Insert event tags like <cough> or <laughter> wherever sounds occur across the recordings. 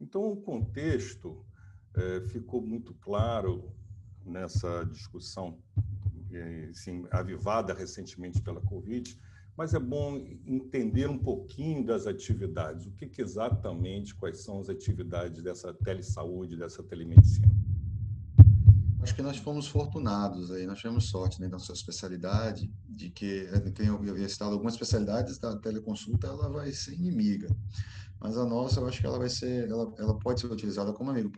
Então, o contexto é, ficou muito claro nessa discussão, assim, avivada recentemente pela Covid, mas é bom entender um pouquinho das atividades. O que, que exatamente, quais são as atividades dessa telesaúde, dessa telemedicina? Acho que nós fomos fortunados aí, nós tivemos sorte né, na nossa especialidade, de que, eu havia citado algumas especialidades da teleconsulta, ela vai ser inimiga. Mas a nossa, eu acho que ela vai ser, ela, ela pode ser utilizada como amigo.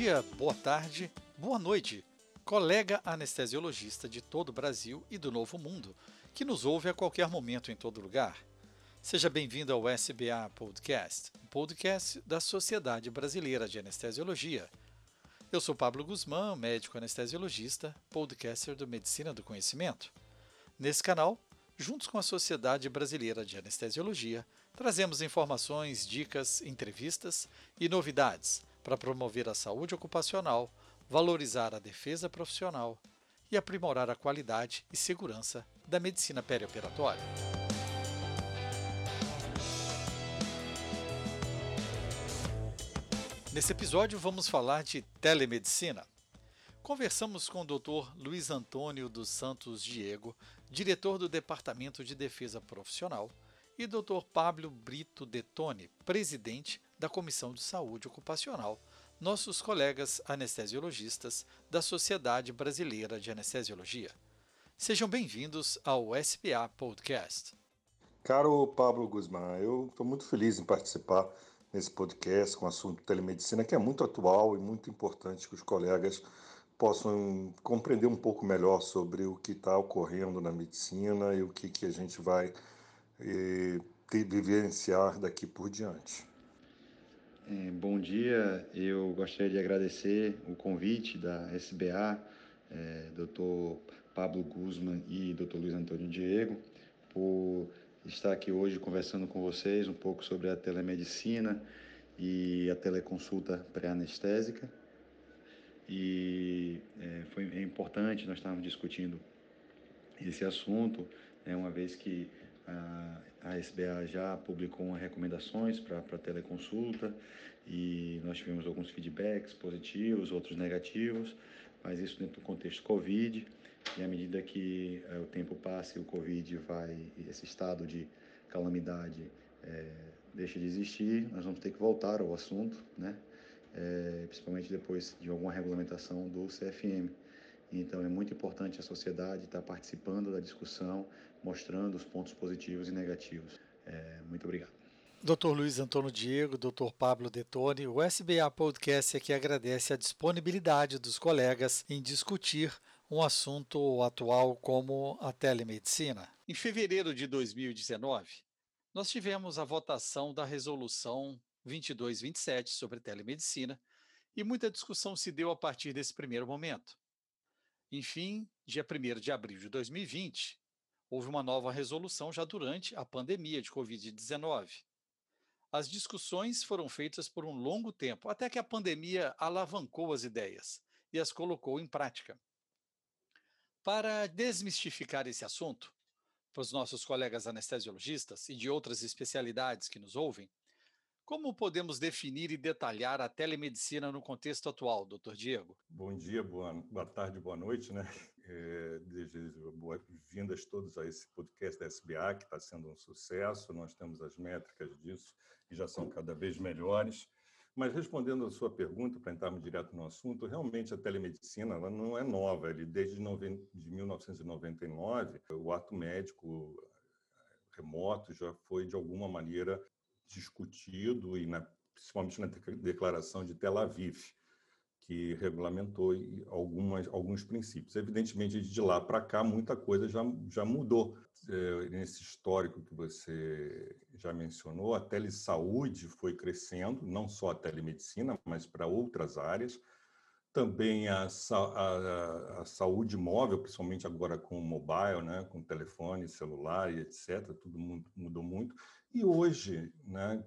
dia, boa tarde, boa noite, colega anestesiologista de todo o Brasil e do Novo Mundo, que nos ouve a qualquer momento em todo lugar. Seja bem-vindo ao SBA Podcast, um podcast da Sociedade Brasileira de Anestesiologia. Eu sou Pablo Guzmán, médico anestesiologista, podcaster do Medicina do Conhecimento. Nesse canal, juntos com a Sociedade Brasileira de Anestesiologia, trazemos informações, dicas, entrevistas e novidades para promover a saúde ocupacional, valorizar a defesa profissional e aprimorar a qualidade e segurança da medicina perioperatória. Nesse episódio vamos falar de telemedicina. Conversamos com o Dr. Luiz Antônio dos Santos Diego, diretor do Departamento de Defesa Profissional, e Dr. Pablo Brito Detone, presidente da Comissão de Saúde Ocupacional, nossos colegas anestesiologistas da Sociedade Brasileira de Anestesiologia. Sejam bem-vindos ao SPA Podcast. Caro Pablo Guzmán, eu estou muito feliz em participar nesse podcast com o assunto telemedicina, que é muito atual e muito importante que os colegas possam compreender um pouco melhor sobre o que está ocorrendo na medicina e o que, que a gente vai eh, vivenciar daqui por diante. É, bom dia, eu gostaria de agradecer o convite da SBA, é, Dr. Pablo Guzman e Dr. Luiz Antônio Diego, por estar aqui hoje conversando com vocês um pouco sobre a telemedicina e a teleconsulta pré-anestésica. E é, foi é importante, nós estávamos discutindo esse assunto, né, uma vez que a, a SBA já publicou recomendações para a teleconsulta e nós tivemos alguns feedbacks positivos, outros negativos, mas isso dentro do contexto Covid. E à medida que é, o tempo passa e o Covid vai, esse estado de calamidade é, deixa de existir, nós vamos ter que voltar ao assunto, né? É, principalmente depois de alguma regulamentação do CFM. Então é muito importante a sociedade estar participando da discussão, mostrando os pontos positivos e negativos. É, muito obrigado. Dr. Luiz Antônio Diego, Dr. Pablo Detone, o SBA Podcast aqui agradece a disponibilidade dos colegas em discutir um assunto atual como a telemedicina. Em fevereiro de 2019, nós tivemos a votação da resolução 2227 sobre telemedicina e muita discussão se deu a partir desse primeiro momento. Enfim, dia 1 de abril de 2020, houve uma nova resolução já durante a pandemia de Covid-19. As discussões foram feitas por um longo tempo, até que a pandemia alavancou as ideias e as colocou em prática. Para desmistificar esse assunto, para os nossos colegas anestesiologistas e de outras especialidades que nos ouvem, como podemos definir e detalhar a telemedicina no contexto atual, doutor Diego? Bom dia, boa, boa tarde, boa noite, né? <laughs> É, boas-vindas todos a esse podcast da SBA, que está sendo um sucesso. Nós temos as métricas disso e já são cada vez melhores. Mas respondendo a sua pergunta, para entrarmos direto no assunto, realmente a telemedicina ela não é nova. Ele, desde de 1999, o ato médico remoto já foi, de alguma maneira, discutido, e na, principalmente na declaração de Tel Aviv, que regulamentou algumas, alguns princípios. Evidentemente, de lá para cá, muita coisa já, já mudou. É, nesse histórico que você já mencionou, a telesaúde foi crescendo, não só a telemedicina, mas para outras áreas. Também a, a, a, saúde móvel, principalmente agora com o mobile, né, com telefone, celular e etc., tudo mudou muito. E hoje, né,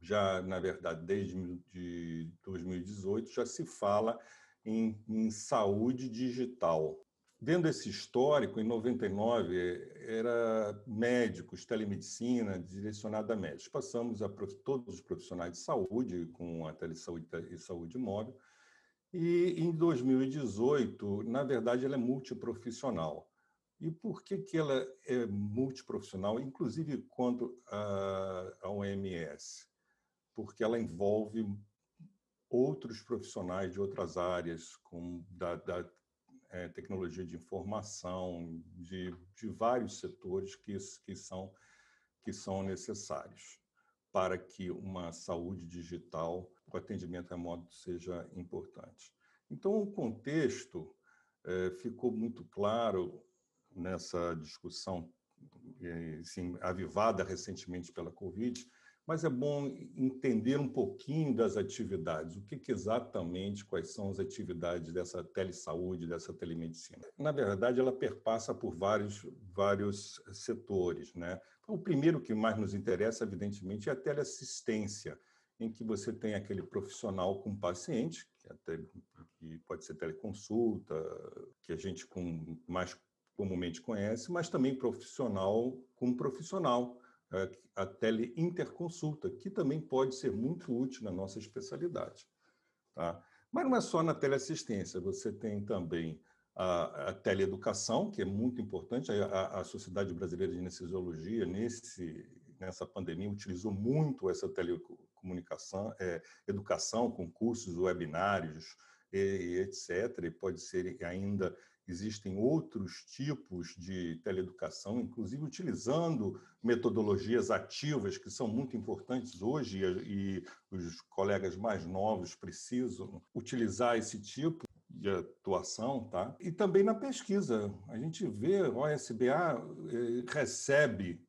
já, na verdade, desde de 2018, já se fala em, em saúde digital. Vendo esse histórico, em 99 era médicos, telemedicina direcionada a médicos. Passamos a todos os profissionais de saúde com a telesaúde e saúde móvel. E em 2018, na verdade, ela é multiprofissional. E por que, que ela é multiprofissional, inclusive quanto à OMS? Porque ela envolve outros profissionais de outras áreas, como da, da é, tecnologia de informação, de, de vários setores que, que, são, que são necessários para que uma saúde digital, o atendimento remoto seja importante. Então, o contexto é, ficou muito claro nessa discussão assim, avivada recentemente pela Covid, mas é bom entender um pouquinho das atividades, o que, que, exatamente, quais são as atividades dessa telesaúde, dessa telemedicina. Na verdade, ela perpassa por vários, vários setores. Né? O primeiro que mais nos interessa, evidentemente, é a teleassistência, em que você tem aquele profissional com paciente, que, até, que pode ser teleconsulta, que a gente com mais comumente conhece, mas também profissional com profissional, é, a teleinterconsulta, que também pode ser muito útil na nossa especialidade. Tá? Mas não é só na teleassistência, você tem também a, a teleeducação, que é muito importante. A, a, Sociedade Brasileira de Anestesiologia, nesse, nessa pandemia, utilizou muito essa telecomunicação, é, educação com cursos, webinários, e, e etc. E pode ser ainda Existem outros tipos de teleeducação, inclusive utilizando metodologias ativas que são muito importantes hoje e, os colegas mais novos precisam utilizar esse tipo de atuação, tá? E também na pesquisa. A gente vê, o OSBA eh, recebe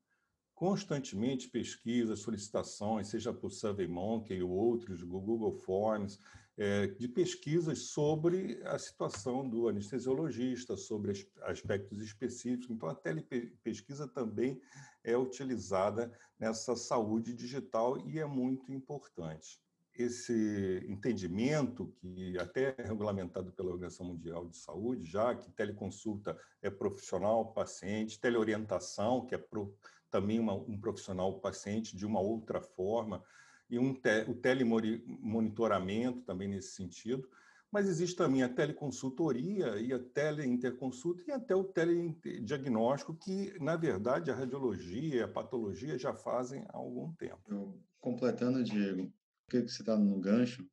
constantemente pesquisas, solicitações, seja por SurveyMonkey ou outros, Google Forms, de pesquisas sobre a situação do anestesiologista, sobre aspectos específicos. Então, a telepesquisa também é utilizada nessa saúde digital e é muito importante. Esse entendimento, que até é regulamentado pela Organização Mundial de Saúde, já que teleconsulta é profissional paciente, teleorientação, que é pro, também uma, um profissional paciente de uma outra forma, e um te, o telemonitoramento também nesse sentido, mas existe também a teleconsultoria e a teleinterconsulta e até o telediagnóstico, que, na verdade, a radiologia e a patologia já fazem há algum tempo. Eu, completando, Diego, que você está no gancho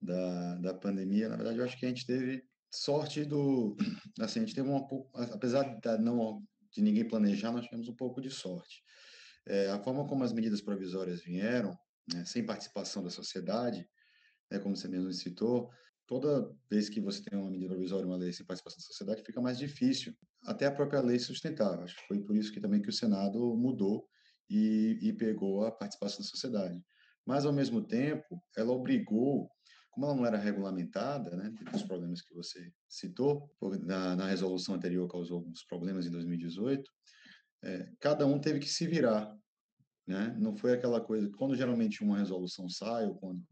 da, da pandemia, na verdade, eu acho que a gente teve sorte do... <clears throat> Assim, a gente teve uma... Apesar de, não, de ninguém planejar, nós tivemos um pouco de sorte. É, a forma como as medidas provisórias vieram, né, sem participação da sociedade, né, como você mesmo citou, toda vez que você tem uma medida provisória, uma lei sem participação da sociedade, fica mais difícil. Até a própria lei sustentar. Acho que foi por isso que também que o Senado mudou e, e pegou a participação da sociedade. Mas, ao mesmo tempo, ela obrigou, como ela não era regulamentada, né, problemas que você citou, na, na resolução anterior causou alguns problemas em 2018, é, cada um teve que se virar né? Não foi aquela coisa, quando geralmente uma resolução sai, ou quando,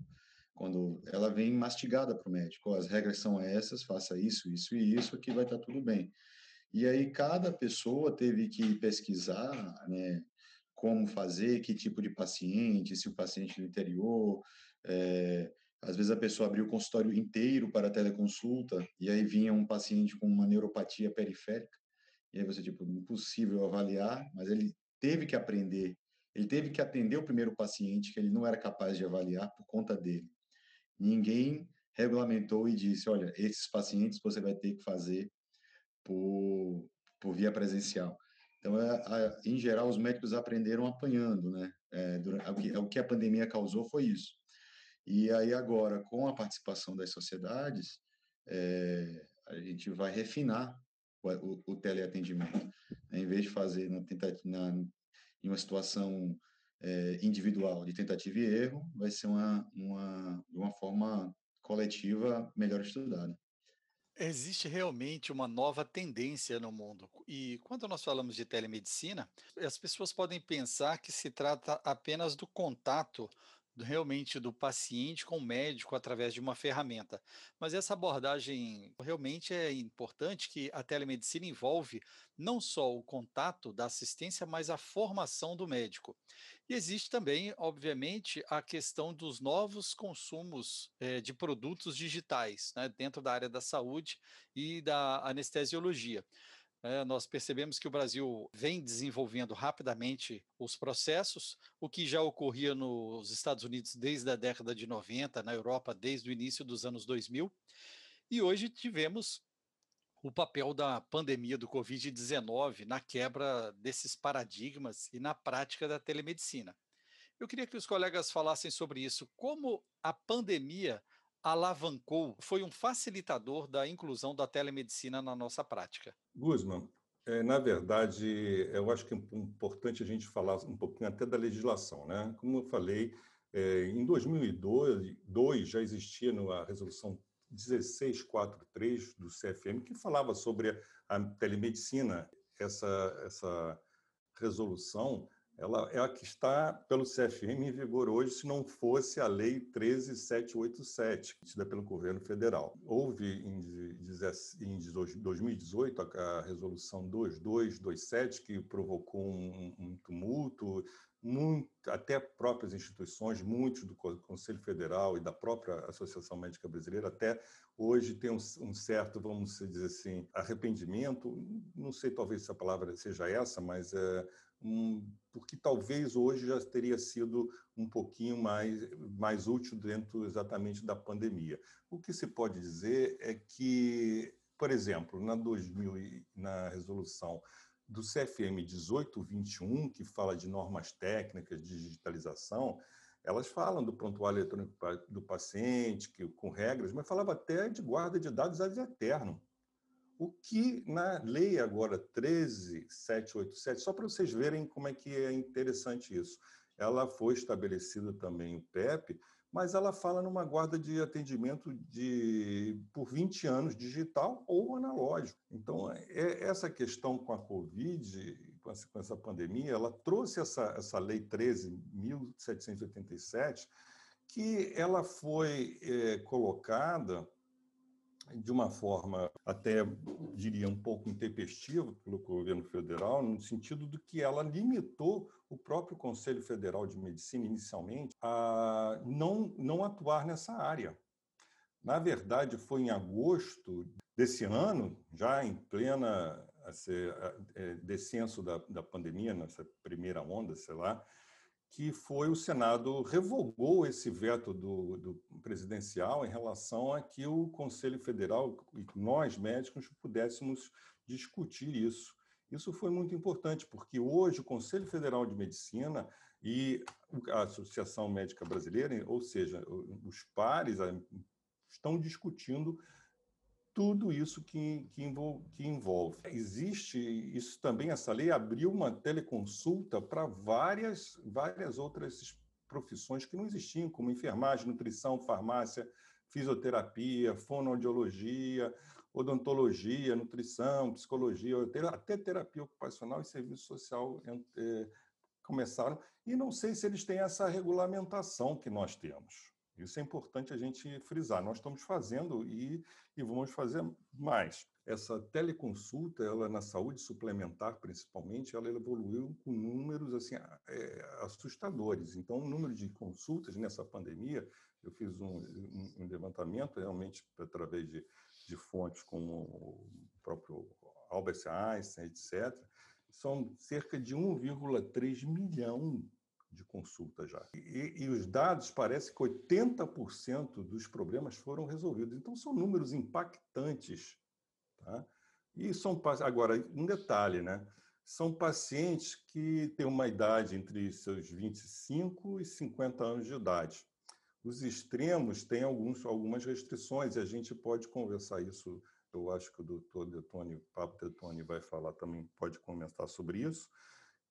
quando ela vem mastigada para o médico, as regras são essas, faça isso, isso e isso, que vai estar tudo bem. E aí cada pessoa teve que pesquisar, né, como fazer, que tipo de paciente, se o paciente do interior, é, às vezes a pessoa abriu o consultório inteiro para teleconsulta e aí vinha um paciente com uma neuropatia periférica e aí você tipo impossível avaliar, mas ele teve que aprender ele teve que atender o primeiro paciente que ele não era capaz de avaliar por conta dele. Ninguém regulamentou e disse, olha, esses pacientes você vai ter que fazer por, por via presencial. Então, é, a, em geral, os médicos aprenderam apanhando, né? É, durante, o que a pandemia causou foi isso. E aí agora, com a participação das sociedades, é, a gente vai refinar o, o, o teleatendimento. Em vez de fazer na, na, em uma situação é, individual de tentativa e erro, vai ser uma, uma, de uma forma coletiva melhor estudada. Existe realmente uma nova tendência no mundo. E quando nós falamos de telemedicina, as pessoas podem pensar que se trata apenas do contato realmente do paciente com o médico através de uma ferramenta. Mas essa abordagem realmente é importante que a telemedicina envolve não só o contato da assistência, mas a formação do médico. E existe também, obviamente, a questão dos novos consumos eh, de produtos digitais né, dentro da área da saúde e da anestesiologia. É, nós percebemos que o Brasil vem desenvolvendo rapidamente os processos, o que já ocorria nos Estados Unidos desde a década de 90, na Europa desde o início dos anos 2000, e hoje tivemos o papel da pandemia do Covid-19 na quebra desses paradigmas e na prática da telemedicina. Eu queria que os colegas falassem sobre isso, como a pandemia alavancou, foi um facilitador da inclusão da telemedicina na nossa prática? Guzman, é, na verdade, eu acho que é importante a gente falar um pouquinho até da legislação. Né? Como eu falei, é, em 2002 já existia a resolução 1643 do CFM que falava sobre a telemedicina. Essa, essa resolução ela é a que está pelo CFM em vigor hoje, se não fosse a Lei 13787, tida pelo governo federal. Houve em, 2018 a Resolução 2227, que provocou um, um tumulto, muito, até próprias instituições, muitos do Conselho Federal e da própria Associação Médica Brasileira, até hoje tem um, um, certo, vamos dizer assim, arrependimento, não sei talvez se a palavra seja essa, mas é, um, porque talvez hoje já teria sido um pouquinho mais, mais útil dentro exatamente da pandemia. O que se pode dizer é que, por exemplo, na 2000 na resolução do CFM 1821, que fala de normas técnicas de digitalização, elas falam do prontuário eletrônico do paciente, que, com regras, mas falava até de guarda de dados ad eterno. O que na lei agora 13787, só para vocês verem como é que é interessante isso, ela foi estabelecido também o PEP, mas ela fala numa guarda de atendimento de por 20 anos digital ou analógico. Então, é, essa questão com a Covid, com essa, com essa pandemia, ela trouxe essa, essa lei 13.787, que ela foi é, colocada de uma forma até, diria, um pouco intempestiva pelo governo federal, no sentido de que ela limitou o próprio Conselho Federal de Medicina, inicialmente, a não, não atuar nessa área. Na verdade, foi em agosto desse ano, já em plena é, descenso da, da pandemia, nessa primeira onda, sei lá, que foi o Senado revogou esse veto do, do, presidencial em relação a que o Conselho Federal e nós médicos pudéssemos discutir isso. Isso foi muito importante porque hoje o Conselho Federal de Medicina e a Associação Médica Brasileira, ou seja, os pares estão discutindo tudo isso que, que, envolve. Existe isso também, essa lei abriu uma teleconsulta para várias, várias outras profissões que não existiam, como enfermagem, nutrição, farmácia, fisioterapia, fonoaudiologia, odontologia, nutrição, psicologia, até terapia ocupacional e serviço social é, começaram. E não sei se eles têm essa regulamentação que nós temos. Isso é importante a gente frisar. Nós estamos fazendo e, e vamos fazer mais. Essa teleconsulta, ela na saúde suplementar, principalmente, ela evoluiu com números assim é, assustadores. Então, o número de consultas nessa pandemia, eu fiz um, um, levantamento realmente através de, de fontes como o próprio Albert Einstein, etc. São cerca de 1,3 milhão de consulta já. E, e, os dados parece que 80% dos problemas foram resolvidos. Então, são números impactantes. Tá? E são agora um detalhe, né? São pacientes que têm uma idade entre seus 25 e 50 anos de idade. Os extremos têm alguns, algumas restrições e a gente pode conversar isso. Eu acho que o doutor Detone, o Papo Detone vai falar também, pode comentar sobre isso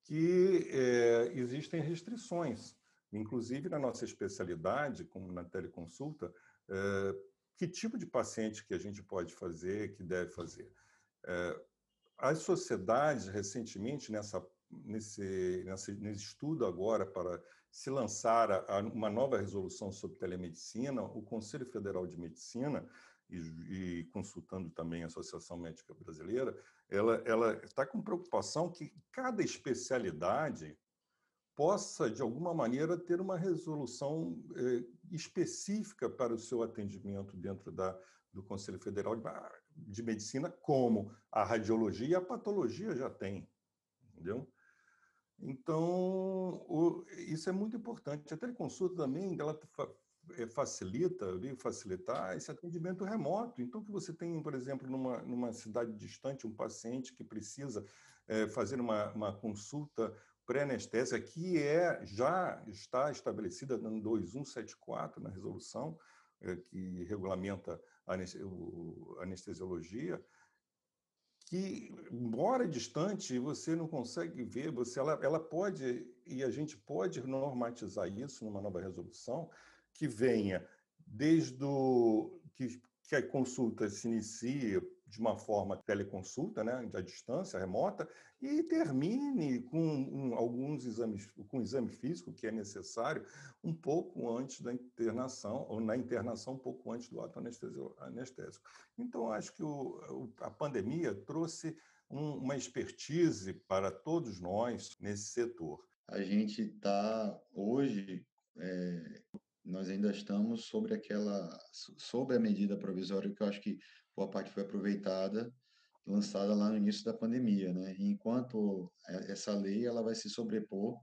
que é, existem restrições, inclusive na nossa especialidade, como na teleconsulta, é, que tipo de paciente que a gente pode fazer, que deve fazer. É, as sociedades, recentemente, nessa, nesse, nesse, nesse estudo agora para se lançar uma nova resolução sobre telemedicina, o Conselho Federal de Medicina, e, e consultando também a Associação Médica Brasileira, ela está com preocupação que cada especialidade possa, de alguma maneira, ter uma resolução eh, específica para o seu atendimento dentro da, do Conselho Federal de, de Medicina, como a radiologia e a patologia já tem, entendeu? Então, o, isso é muito importante. A teleconsulta também, ela eh, facilita, veio facilitar esse atendimento remoto. Então, que você tem, por exemplo, numa, numa cidade distante, um paciente que precisa é, fazer uma, uma consulta pré-anestésica, que é, já está estabelecida no 2174, na resolução, é, que regulamenta a anestesiologia, que, embora distante, você não consegue ver, você, ela, ela pode, e a gente pode normatizar isso numa nova resolução, que venha desde o, que, que a consulta se inicie de uma forma teleconsulta, né, à distância, remota, e termine com um, alguns exames, com exame físico que é necessário um pouco antes da internação, ou na internação um pouco antes do ato anestésico. Então, acho que o, a pandemia trouxe um, uma expertise para todos nós nesse setor. A gente está hoje é, nós ainda estamos sobre aquela sobre a medida provisória que eu acho que boa parte foi aproveitada lançada lá no início da pandemia, né? enquanto essa lei ela vai se sobrepor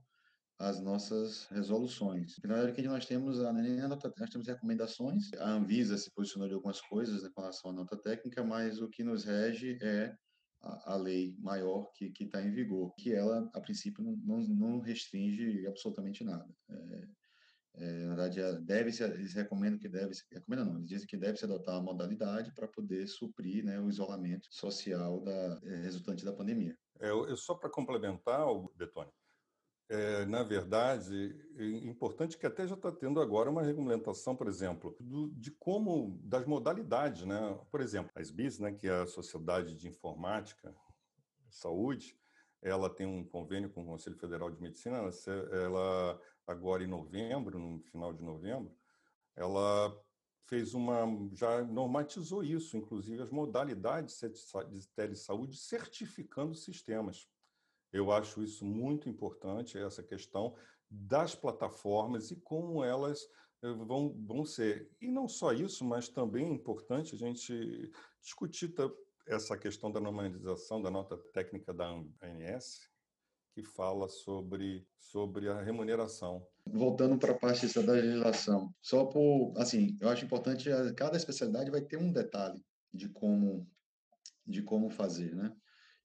às nossas resoluções. Na verdade, que nós temos a, nós temos recomendações. A Anvisa se posicionou de algumas coisas né, com relação à nota técnica, mas o que nos rege é a, lei maior que está em vigor, que ela, a princípio, não, não restringe absolutamente nada. É, é, na verdade, é, deve -se, eles recomendam que deve recomendam não, eles dizem que deve se adotar uma modalidade para poder suprir né, o isolamento social da, é, resultante da pandemia. É, eu, só para complementar, Betone, é, na verdade, é importante que até já está tendo agora uma regulamentação, por exemplo, do, de como, das modalidades, né? Por exemplo, a SBIS, né, que é a Sociedade de Informática Saúde, ela tem um convênio com o Conselho Federal de Medicina, ela agora em novembro, no final de novembro, ela fez uma já normatizou isso, inclusive as modalidades de telesaúde certificando sistemas. Eu acho isso muito importante essa questão das plataformas e como elas eh, vão, vão ser. E não só isso, mas também é importante a gente discutir essa questão da normalização da nota técnica da ANS, que fala sobre, sobre a remuneração. Voltando para a parte da legislação, só por, assim, eu acho importante, cada especialidade vai ter um detalhe de como, de como fazer, né?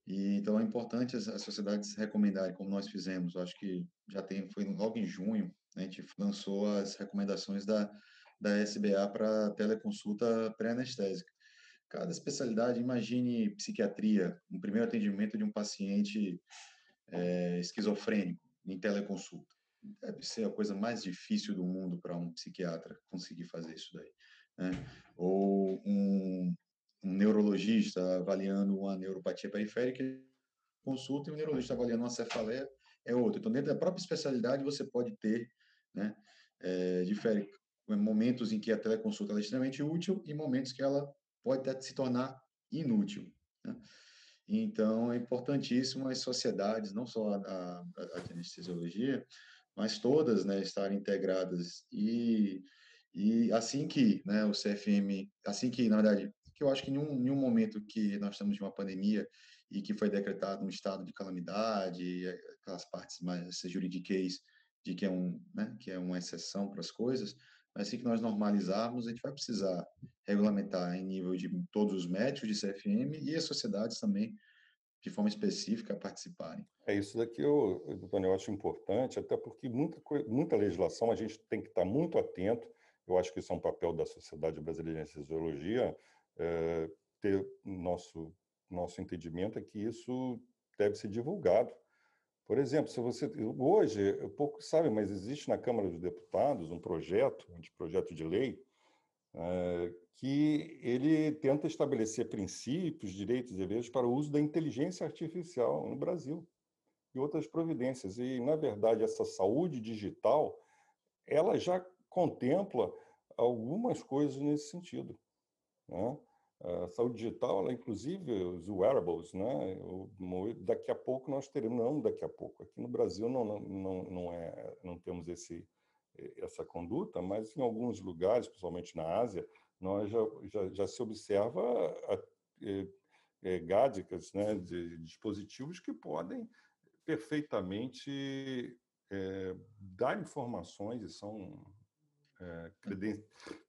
E, então é importante as, as sociedades recomendarem, como nós fizemos, eu acho que já tem, foi logo em junho, né, a gente lançou as recomendações da, da SBA para teleconsulta pré-anestésica. Cada especialidade, imagine psiquiatria, um primeiro atendimento de um paciente é, esquizofrênico em teleconsulta. Deve ser a coisa mais difícil do mundo para um psiquiatra conseguir fazer isso daí. Né? Ou um, um neurologista avaliando uma neuropatia periférica, consulta, e um neurologista avaliando uma cefaleia é outro. Então, dentro da própria especialidade, você pode ter né, é, difere, momentos em que a teleconsulta é extremamente útil e momentos que ela pode até se tornar inútil. Né? Então, é importantíssimo as sociedades, não só a, a, a anestesiologia, mas todas né, estarem integradas. E, e assim que né, o CFM, assim que, na verdade, que eu acho que em um, em um momento que nós estamos de uma pandemia e que foi decretado um estado de calamidade, aquelas partes mais juridiquês de que é, um, né, que é uma exceção para as coisas, mas assim que nós normalizarmos, a gente vai precisar regulamentar em nível de todos os médicos de CFM e as sociedades também, de forma específica, participarem. É isso daqui, eu, eu acho importante, até porque muita, muita legislação a gente tem que estar muito atento. Eu acho que isso é um papel da Sociedade Brasileira de Anestesiologia, é, ter nosso nosso entendimento é que isso deve ser divulgado por exemplo, se você hoje, pouco sabe, mas existe na Câmara dos Deputados um projeto, um projeto de lei, é, que ele tenta estabelecer princípios, direitos e deveres para o uso da inteligência artificial no Brasil e outras providências. E, na verdade, essa saúde digital ela já contempla algumas coisas nesse sentido. Né? A saúde digital, ela, inclusive os wearables, né? daqui a pouco nós teremos, não daqui a pouco, aqui no Brasil não, não, não, é, não temos esse, essa conduta, mas em alguns lugares, principalmente na Ásia, nós já, já, já se observa a, gadgets, né, de dispositivos que podem perfeitamente é, dar informações e são é, creden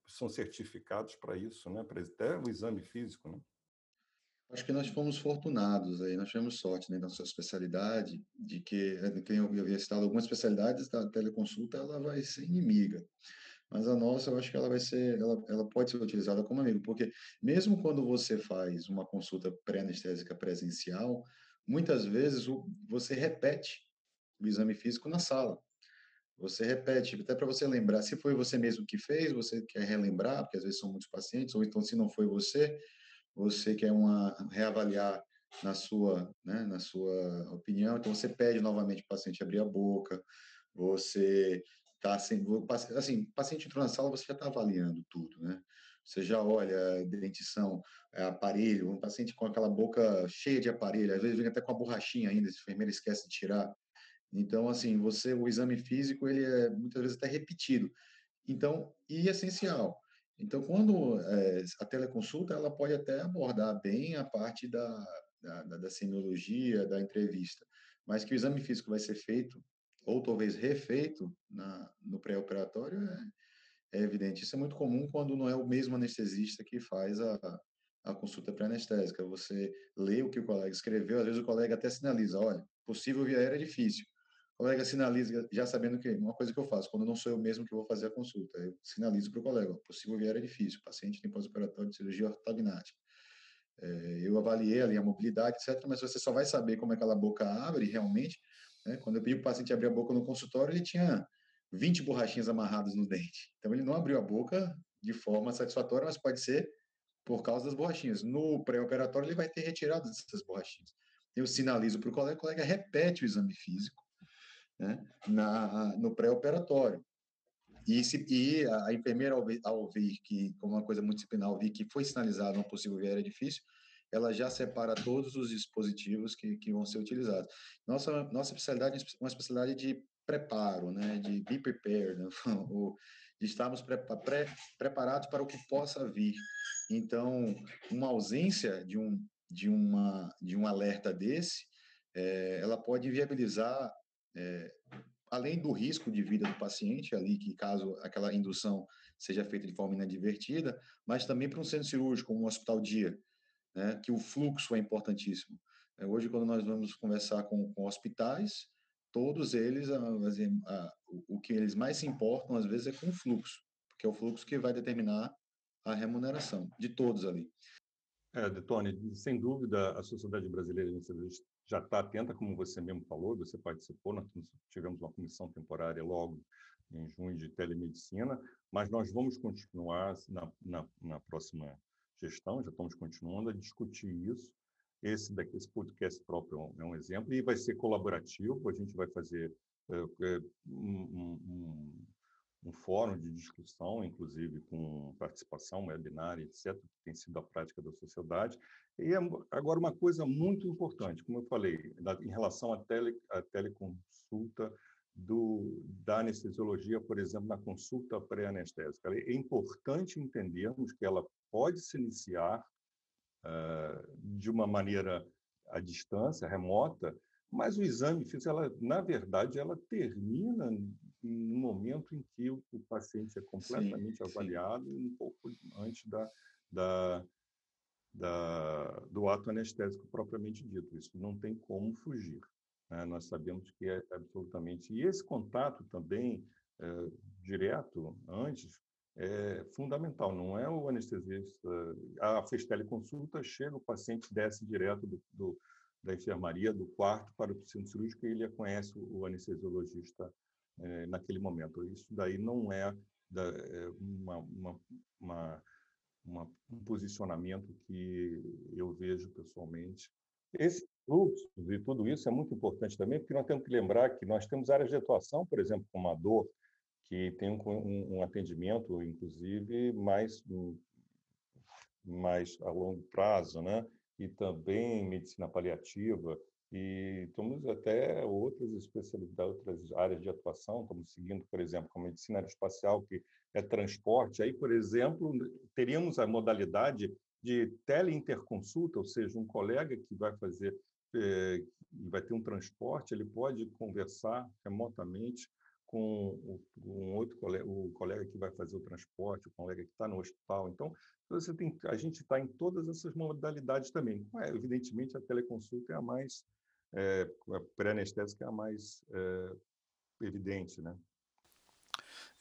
são certificados para isso, né, até o exame físico, né? Acho que nós fomos fortunados aí, nós tivemos sorte né, na sua especialidade, de que, eu havia citado algumas especialidades da teleconsulta, ela vai ser inimiga. Mas a nossa, eu acho que ela vai ser, ela, ela pode ser utilizada como amigo, porque mesmo quando você faz uma consulta pré-anestésica presencial, muitas vezes você repete o exame físico na sala. Você repete, até para você lembrar, se foi você mesmo que fez, você quer relembrar, porque às vezes são muitos pacientes, ou então se não foi você, você quer uma reavaliar na sua, né, na sua opinião, então você pede novamente o paciente abrir a boca, você tá assim, assim, o paciente entrou na sala, você já está avaliando tudo, né? Você já olha dentição, é, aparelho, um paciente com aquela boca cheia de aparelho, às vezes vem até com a borrachinha ainda, esse enfermeiro esquece de tirar. Então, assim, você, o exame físico, ele é muitas vezes até repetido. Então, e essencial. Então, quando é, a teleconsulta, ela pode até abordar bem a parte da, da, da semiologia, da entrevista, mas que o exame físico vai ser feito ou talvez refeito na, no pré-operatório é, é, evidente. Isso é muito comum quando não é o mesmo anestesista que faz a, a consulta pré-anestésica. Você lê o que o colega escreveu, às vezes o colega até sinaliza, olha, possível via aérea é difícil. O colega sinaliza, já sabendo que uma coisa que eu faço, quando não sou eu mesmo que vou fazer a consulta, eu sinalizo para o colega, possível aérea é difícil, paciente tem pós-operatório de cirurgia ortognática. É, eu avaliei ali a mobilidade, etc., mas você só vai saber como aquela boca abre realmente né? Quando eu pedi para o paciente abrir a boca no consultório, ele tinha 20 borrachinhas amarradas no dente. Então, ele não abriu a boca de forma satisfatória, mas pode ser por causa das borrachinhas. No pré-operatório, ele vai ter retirado essas borrachinhas. Eu sinalizo para o colega, o colega repete o exame físico né, na, no pré-operatório. E, se, e a enfermeira, ao ao ver que, como uma coisa muito disciplinar, ver que foi sinalizado uma possível viária difícil, ela já separa todos os dispositivos que, que vão ser utilizados. Nossa, nossa especialidade é uma especialidade de preparo, né, de be prepared, né? <laughs> de estarmos pre pre preparados para o que possa vir. Então, uma ausência de um, de uma, de um alerta desse, é, ela pode viabilizar, é, além do risco de vida do paciente ali, que caso aquela indução seja feita de forma inadvertida, mas também para um centro cirúrgico, um hospital dia, né, que o fluxo é importantíssimo. É, hoje, quando nós vamos conversar com, com hospitais, todos eles, a, a, o que eles mais se importam, às vezes, é com o fluxo, porque é o fluxo que vai determinar a remuneração de todos ali. É, Detone, sem dúvida, a Sociedade Brasileira já está atenta, como você mesmo falou, você participou, nós tivemos uma comissão temporária logo em junho de telemedicina, mas nós vamos continuar na, na, na próxima gestão, já estamos continuando a discutir isso. Esse, daqui, esse podcast próprio é um exemplo, e vai ser colaborativo, a gente vai fazer é, um, um, um, fórum de discussão, inclusive com participação, webinar, etc., que tem sido a prática da sociedade. E agora uma coisa muito importante, como eu falei, em relação à, tele, à teleconsulta do, da anestesiologia, por exemplo, na consulta pré-anestésica. É importante entendermos que ela pode se iniciar uh, de uma maneira à distância, remota, mas o exame físico, ela, na verdade, ela termina no momento em que o, o paciente é completamente sim, avaliado, sim. um pouco antes da, da, da, do ato anestésico propriamente dito. Isso não tem como fugir. Né? Nós sabemos que é absolutamente. E esse contato também, é, direto, antes, é fundamental. Não é o anestesista. A fez teleconsulta, chega, o paciente desce direto do, do, da enfermaria, do quarto para o centro cirúrgico e ele conhece o anestesiologista é, naquele momento. Isso daí não é, da, é uma, uma, uma, uma, um posicionamento que eu vejo pessoalmente. Esse fluxos e tudo isso é muito importante também, porque nós temos que lembrar que nós temos áreas de atuação, por exemplo, como a dor, que tem um, um atendimento, inclusive, mais, mais a longo prazo, né? e também medicina paliativa, e temos até outras especialidades, outras áreas de atuação, estamos seguindo, por exemplo, com a medicina aeroespacial, que é transporte. Aí, por exemplo, teríamos a modalidade de teleinterconsulta, ou seja, um colega que vai fazer, é, vai ter um transporte, ele pode conversar remotamente com um outro colega, o colega que vai fazer o transporte, o colega que está no hospital. Então, você tem, a gente está em todas essas modalidades também. É, evidentemente, a teleconsulta é a mais é, pré-anestésica é a mais é, evidente, né?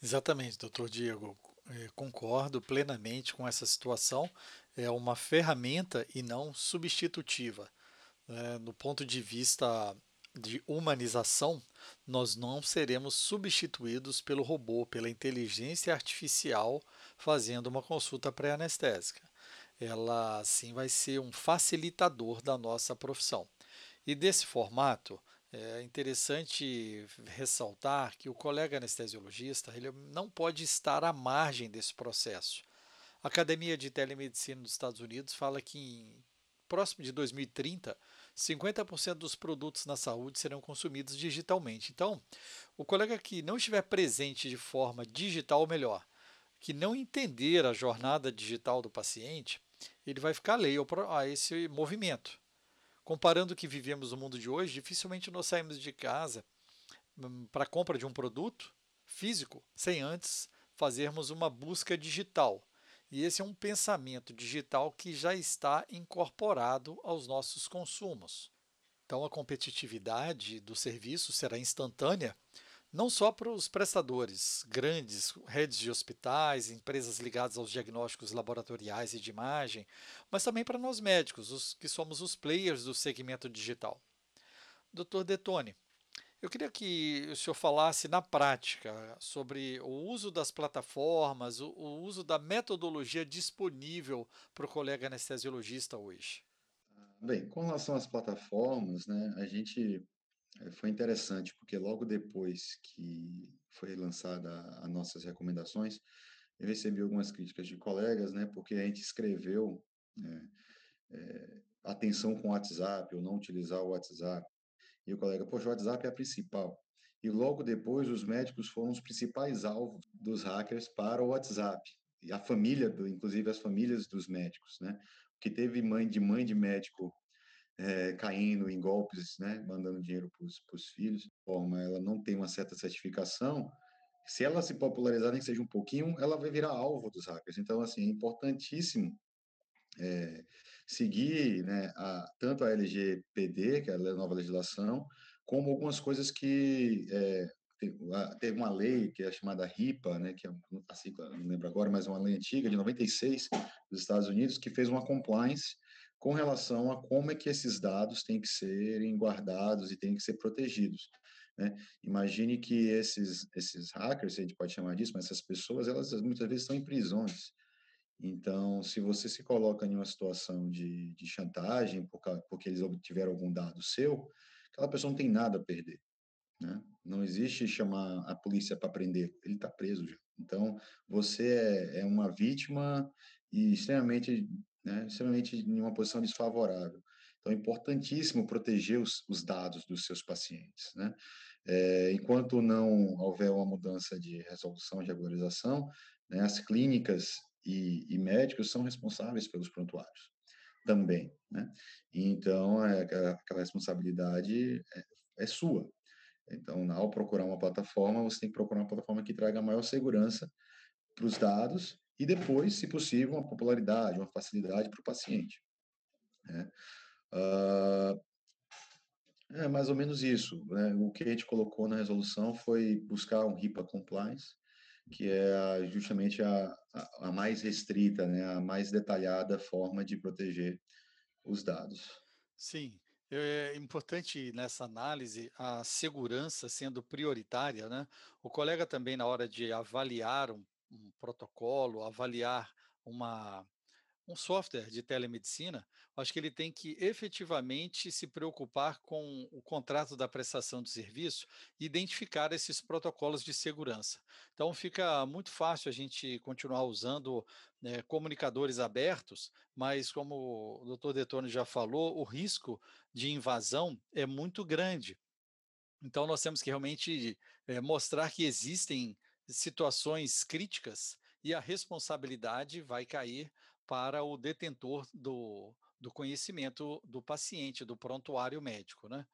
Exatamente, doutor Diego. É, concordo plenamente com essa situação. É uma ferramenta e não substitutiva. É, ponto de vista de humanização, nós não seremos substituídos pelo robô, pela inteligência artificial fazendo uma consulta pré-anestésica. Ela sim vai ser um facilitador da nossa profissão. E desse formato, é interessante ressaltar que o colega anestesiologista ele não pode estar à margem desse processo. A Academia de Telemedicina dos Estados Unidos fala que em próximo de 2030, 50% dos produtos na saúde serão consumidos digitalmente. Então, o colega que não estiver presente de forma digital, melhor, que não entender a jornada digital do paciente, ele vai ficar alheio a esse movimento. Comparando o que vivemos no mundo de hoje, dificilmente nós saímos de casa hum, para a compra de um produto físico sem antes fazermos uma busca digital. E esse é um pensamento digital que já está incorporado aos nossos consumos. Então, a competitividade do serviço será instantânea não só para os prestadores, grandes redes de hospitais, empresas ligadas aos diagnósticos laboratoriais e de imagem, mas também para nós médicos, os que somos os players do segmento digital. Dr. Detone, eu queria que o senhor falasse na prática sobre o uso das plataformas, o, o uso da metodologia disponível para o colega anestesiologista hoje. Bem, com relação às plataformas, né, a gente foi interessante, porque logo depois que foi lançada as nossas recomendações, eu recebi algumas críticas de colegas, né, porque a gente escreveu né, é, atenção com o WhatsApp, ou não utilizar o WhatsApp. E o colega, poxa, o WhatsApp é a principal. E logo depois, os médicos foram os principais alvos dos hackers para o WhatsApp. E a família, inclusive as famílias dos médicos, né? Que teve mãe de mãe de médico é, caindo em golpes, né, mandando dinheiro para os filhos, forma ela não tem uma certa certificação, se ela se popularizar nem que seja um pouquinho, ela vai virar alvo dos hackers. Então, assim, é importantíssimo é, seguir né, a, tanto a LGPD, que é a nova legislação, como algumas coisas que é, teve uma lei que é chamada RIPA, né, que é a sigla, não lembro agora, mas é uma lei antiga de 96 dos Estados Unidos que fez uma compliance com relação a como é que esses dados têm que serem guardados e têm que ser protegidos. Né? Imagine que esses, esses hackers, a gente pode chamar disso, mas essas pessoas, elas muitas vezes estão em prisões. Então, se você se coloca em uma situação de, de chantagem, porque, porque eles obtiveram algum dado seu, aquela pessoa não tem nada a perder. Né? Não existe chamar a polícia para prender, ele está preso já. Então, você é, é uma vítima e extremamente né, extremamente em uma posição desfavorável. Então, é importantíssimo proteger os, os dados dos seus pacientes. Né? É, enquanto não houver uma mudança de resolução, de regularização, né, as clínicas e, e, médicos são responsáveis pelos prontuários também. Né? Então, é, aquela responsabilidade é, é sua. Então, ao procurar uma plataforma, você tem que procurar uma plataforma que traga maior segurança para os dados e depois, se possível, uma popularidade, uma facilidade para o paciente. Né? Uh, é mais ou menos isso. Né? O que a gente colocou na resolução foi buscar um HIPAA compliance, que é justamente a, a, a mais restrita, né? a mais detalhada forma de proteger os dados. Sim, é importante nessa análise a segurança sendo prioritária, né? O colega também na hora de avaliar um um protocolo, avaliar uma, um software de telemedicina, acho que ele tem que efetivamente se preocupar com o contrato da prestação de serviço e identificar esses protocolos de segurança. Então, fica muito fácil a gente continuar usando né, comunicadores abertos, mas, como o doutor Detone já falou, o risco de invasão é muito grande. Então, nós temos que realmente é, mostrar que existem situações críticas e a responsabilidade vai cair para o detentor do, do conhecimento do paciente, do prontuário médico. Né?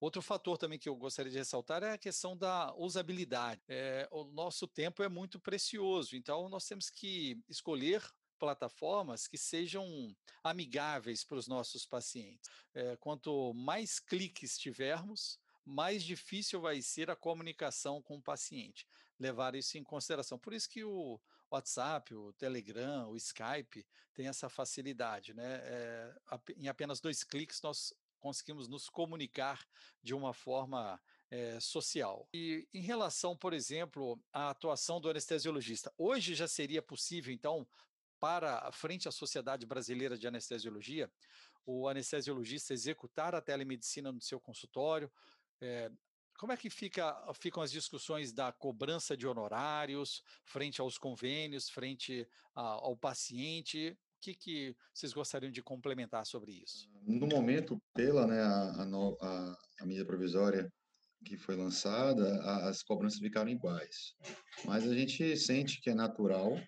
Outro fator também que eu gostaria de ressaltar é a questão da usabilidade. É, o nosso tempo é muito precioso, então nós temos que escolher plataformas que sejam amigáveis para os nossos pacientes. É, quanto mais cliques tivermos, mais difícil vai ser a comunicação com o paciente. Levar isso em consideração. Por isso que o WhatsApp, o Telegram, o Skype tem essa facilidade, né? É, em apenas dois cliques nós conseguimos nos comunicar de uma forma é, social. E em relação, por exemplo, à atuação do anestesiologista, hoje já seria possível, então, para frente à Sociedade Brasileira de Anestesiologia, o anestesiologista executar a telemedicina no seu consultório, é, como é que fica, ficam as discussões da cobrança de honorários frente aos convênios, frente a, ao paciente? O que, que vocês gostariam de complementar sobre isso? No momento, pela né, a, a, a medida provisória que foi lançada, as cobranças ficaram iguais. Mas a gente sente que é natural,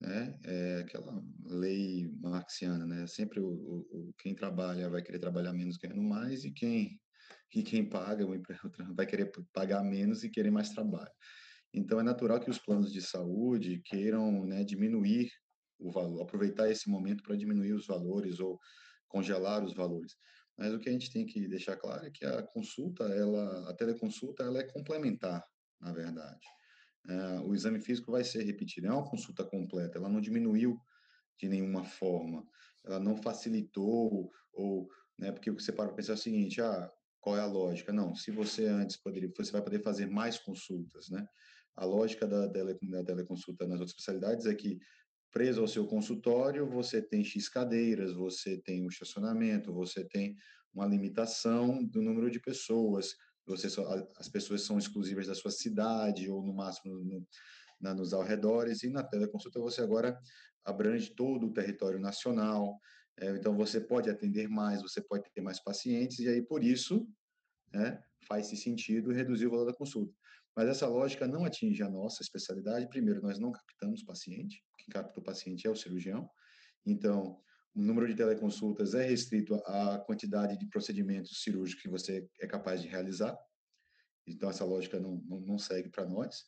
né? É aquela lei marxiana, né? Sempre o, o, quem trabalha vai querer trabalhar menos ganhando mais e quem e quem paga <laughs> vai querer pagar menos e querer mais trabalho. Então, é natural que os planos de saúde queiram né, diminuir o valor, aproveitar esse momento para diminuir os valores ou congelar os valores. Mas o que a gente tem que deixar claro é que a consulta, ela, a teleconsulta, ela é complementar, na verdade. É, o exame físico vai ser repetido, é uma consulta completa, ela não diminuiu de nenhuma forma, ela não facilitou ou, né, porque você para pensar é o seguinte, ah, qual é a lógica? Não, se você antes poderia, você vai poder fazer mais consultas, né? A lógica da, da teleconsulta nas outras especialidades é que, preso ao seu consultório, você tem X cadeiras, você tem um estacionamento, você tem uma limitação do número de pessoas, você só, as pessoas são exclusivas da sua cidade ou no máximo no, na, nos arredores, e na teleconsulta você agora abrange todo o território nacional, é, então, você pode atender mais, você pode ter mais pacientes, e aí, por isso, né, faz-se sentido reduzir o valor da consulta. Mas essa lógica não atinge a nossa especialidade. Primeiro, nós não captamos paciente, quem capta o paciente é o cirurgião. Então, o número de teleconsultas é restrito à quantidade de procedimentos cirúrgicos que você é capaz de realizar. Então, essa lógica não, não, não segue para nós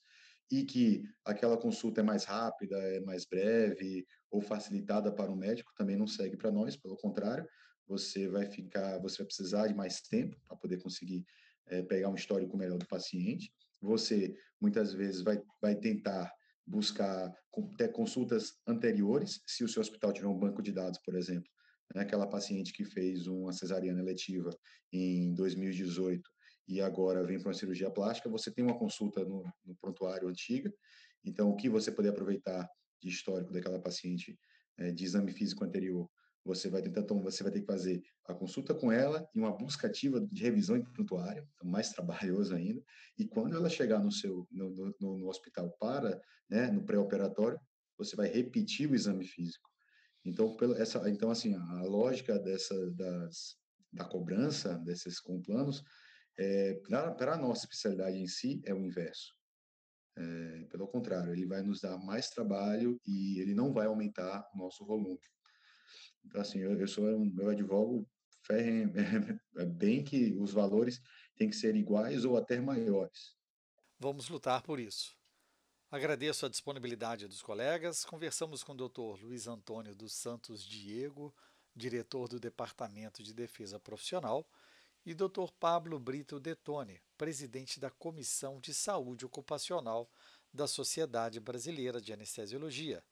e que aquela consulta é mais rápida, é mais breve ou facilitada para o médico, também não segue para nós, pelo contrário, você vai ficar, você vai precisar de mais tempo para poder conseguir é, pegar um histórico melhor do paciente. Você muitas vezes vai, vai tentar buscar ter consultas anteriores, se o seu hospital tiver um banco de dados, por exemplo, né, aquela paciente que fez uma cesariana eletiva em 2018 e agora vem para uma cirurgia plástica, você tem uma consulta no, no, prontuário antiga, então o que você poder aproveitar de histórico daquela paciente é, de exame físico anterior, você vai tentar, então você vai ter que fazer a consulta com ela e uma busca ativa de revisão em prontuário, então mais <laughs> trabalhoso ainda, e quando ela chegar no seu, no, no, no hospital para, né, no pré-operatório, você vai repetir o exame físico. Então, pela, essa, então assim, a lógica dessa, das, da cobrança desses com planos é, para a nossa especialidade em si, é o inverso. É, pelo contrário, ele vai nos dar mais trabalho e ele não vai aumentar o nosso volume. Então, assim, eu, eu sou um, eu advogo ferre, <laughs> é bem que os valores têm que ser iguais ou até maiores. Vamos lutar por isso. Agradeço a disponibilidade dos colegas. Conversamos com o Dr. Luiz Antônio dos Santos Diego, diretor do Departamento de Defesa Profissional, e Dr. Pablo Brito Detone, presidente da Comissão de Saúde Ocupacional da Sociedade Brasileira de Anestesiologia.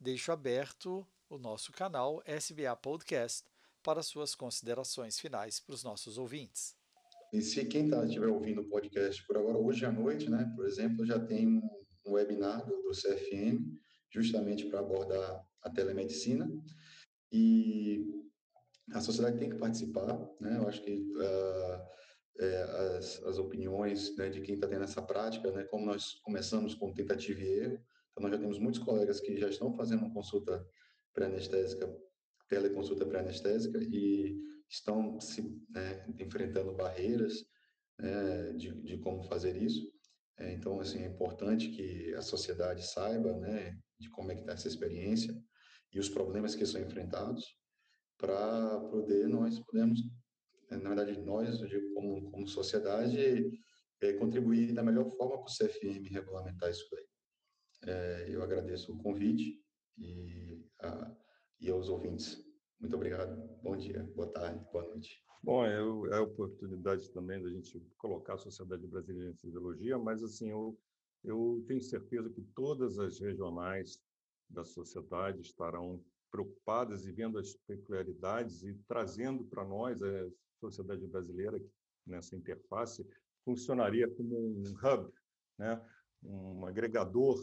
Deixo aberto o nosso canal SBA Podcast para suas considerações finais para os nossos ouvintes. E se quem tá, estiver ouvindo o podcast por agora, hoje à noite, né, por exemplo, já tem um webinar do, do CFM, justamente para abordar a telemedicina e a sociedade tem que participar, né? Eu acho que uh, é, as, as, opiniões né, de quem está tendo essa prática, né? Como nós começamos com tentativa e erro, então nós já temos muitos colegas que já estão fazendo consulta pré-anestésica, teleconsulta pré-anestésica e estão se né, enfrentando barreiras né, de, de como fazer isso. É, então, assim, é importante que a sociedade saiba, né, de como é que está essa experiência e os problemas que são enfrentados para poder nós podemos, é, na verdade, nós, digo, como, como sociedade, é, contribuir da melhor forma para o CFM regulamentar isso daí. É, eu agradeço o convite e, a, e aos ouvintes. Muito obrigado. Bom dia, boa tarde, boa noite. Bom, é, é a oportunidade também da gente colocar a Sociedade Brasileira de Fisiologia, mas assim, eu, eu tenho certeza que todas as regionais da sociedade estarão preocupadas e vendo as peculiaridades e trazendo para nós a sociedade brasileira nessa interface funcionaria como um hub, né? um agregador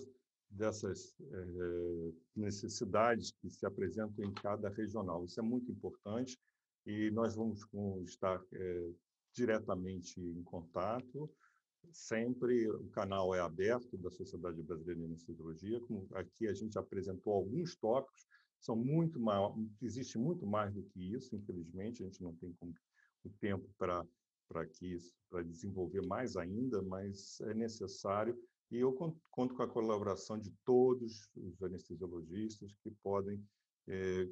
dessas eh, necessidades que se apresentam em cada regional. Isso é muito importante e nós vamos estar eh, diretamente em contato. Sempre o canal é aberto da Sociedade Brasileira de Anestesiologia. Aqui a gente apresentou alguns tópicos, são muito maior, existe muito mais do que isso, infelizmente, a gente não tem o tempo para para que para desenvolver mais ainda, mas é necessário. E eu conto com a colaboração de todos os anestesiologistas que podem, é,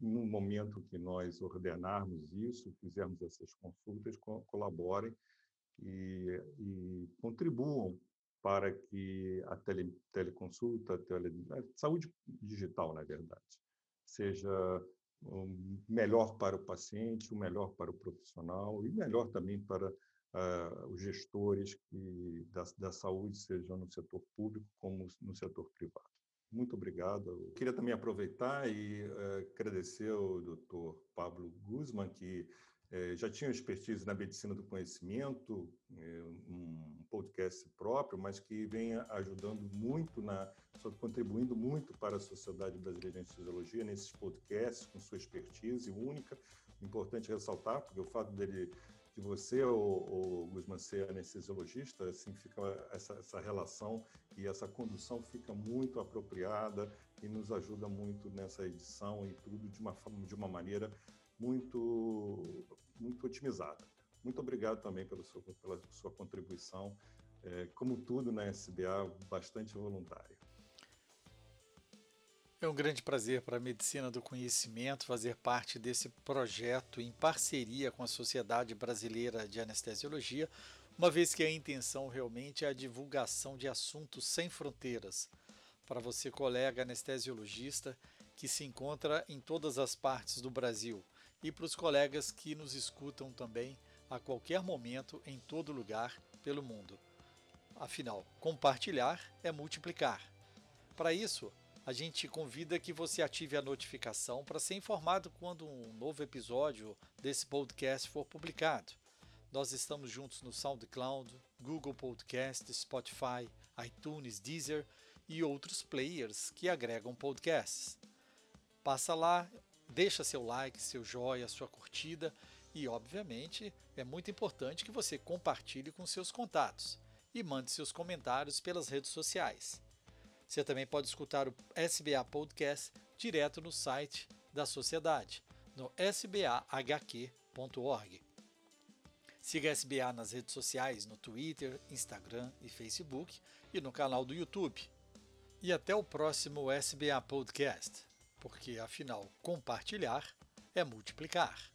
no momento que nós ordenarmos isso, fizermos essas consultas, colaborem e, e contribuam para que a tele, teleconsulta, a, tele, a saúde digital, na verdade, seja melhor para o paciente, o melhor para o profissional e melhor também para uh, os gestores que, da, da saúde, sejam no setor público como no setor privado. Muito obrigado. Eu queria também aproveitar e uh, agradecer ao Dr. Pablo Guzman, que já tinha expertise na medicina do conhecimento, eh, um podcast próprio, mas que vem ajudando muito, na, contribuindo muito para a Sociedade Brasileira de Anestesiologia nesses podcasts, com sua expertise única. Importante ressaltar, porque o fato dele de você, o, o Guzman, ser anestesiologista, assim, fica essa, essa relação e essa condução fica muito apropriada e nos ajuda muito nessa edição e tudo de uma, de uma maneira muito, muito otimizada. Muito obrigado também pela sua, pela sua contribuição, é, como tudo na SBA, bastante voluntária. É um grande prazer para a Medicina do Conhecimento fazer parte desse projeto em parceria com a Sociedade Brasileira de Anestesiologia, uma vez que a intenção realmente é a divulgação de assuntos sem fronteiras. Para você, colega anestesiologista, que se encontra em todas as partes do Brasil, e para os colegas que nos escutam também a qualquer momento, em todo lugar pelo mundo. Afinal, compartilhar é multiplicar. Para isso, a gente convida que você ative a notificação para ser informado quando um novo episódio desse podcast for publicado. Nós estamos juntos no SoundCloud, Google Podcast, Spotify, iTunes, Deezer e outros players que agregam podcasts. Passa lá, deixa seu like, seu joia, sua curtida e, obviamente, é muito importante que você compartilhe com seus contatos e mande seus comentários pelas redes sociais. Você também pode escutar o SBA Podcast direto no site da sociedade, no sbahq.org. Siga a SBA nas redes sociais, no Twitter, Instagram e Facebook e no canal do YouTube. E até o próximo SBA Podcast, porque afinal, compartilhar é multiplicar.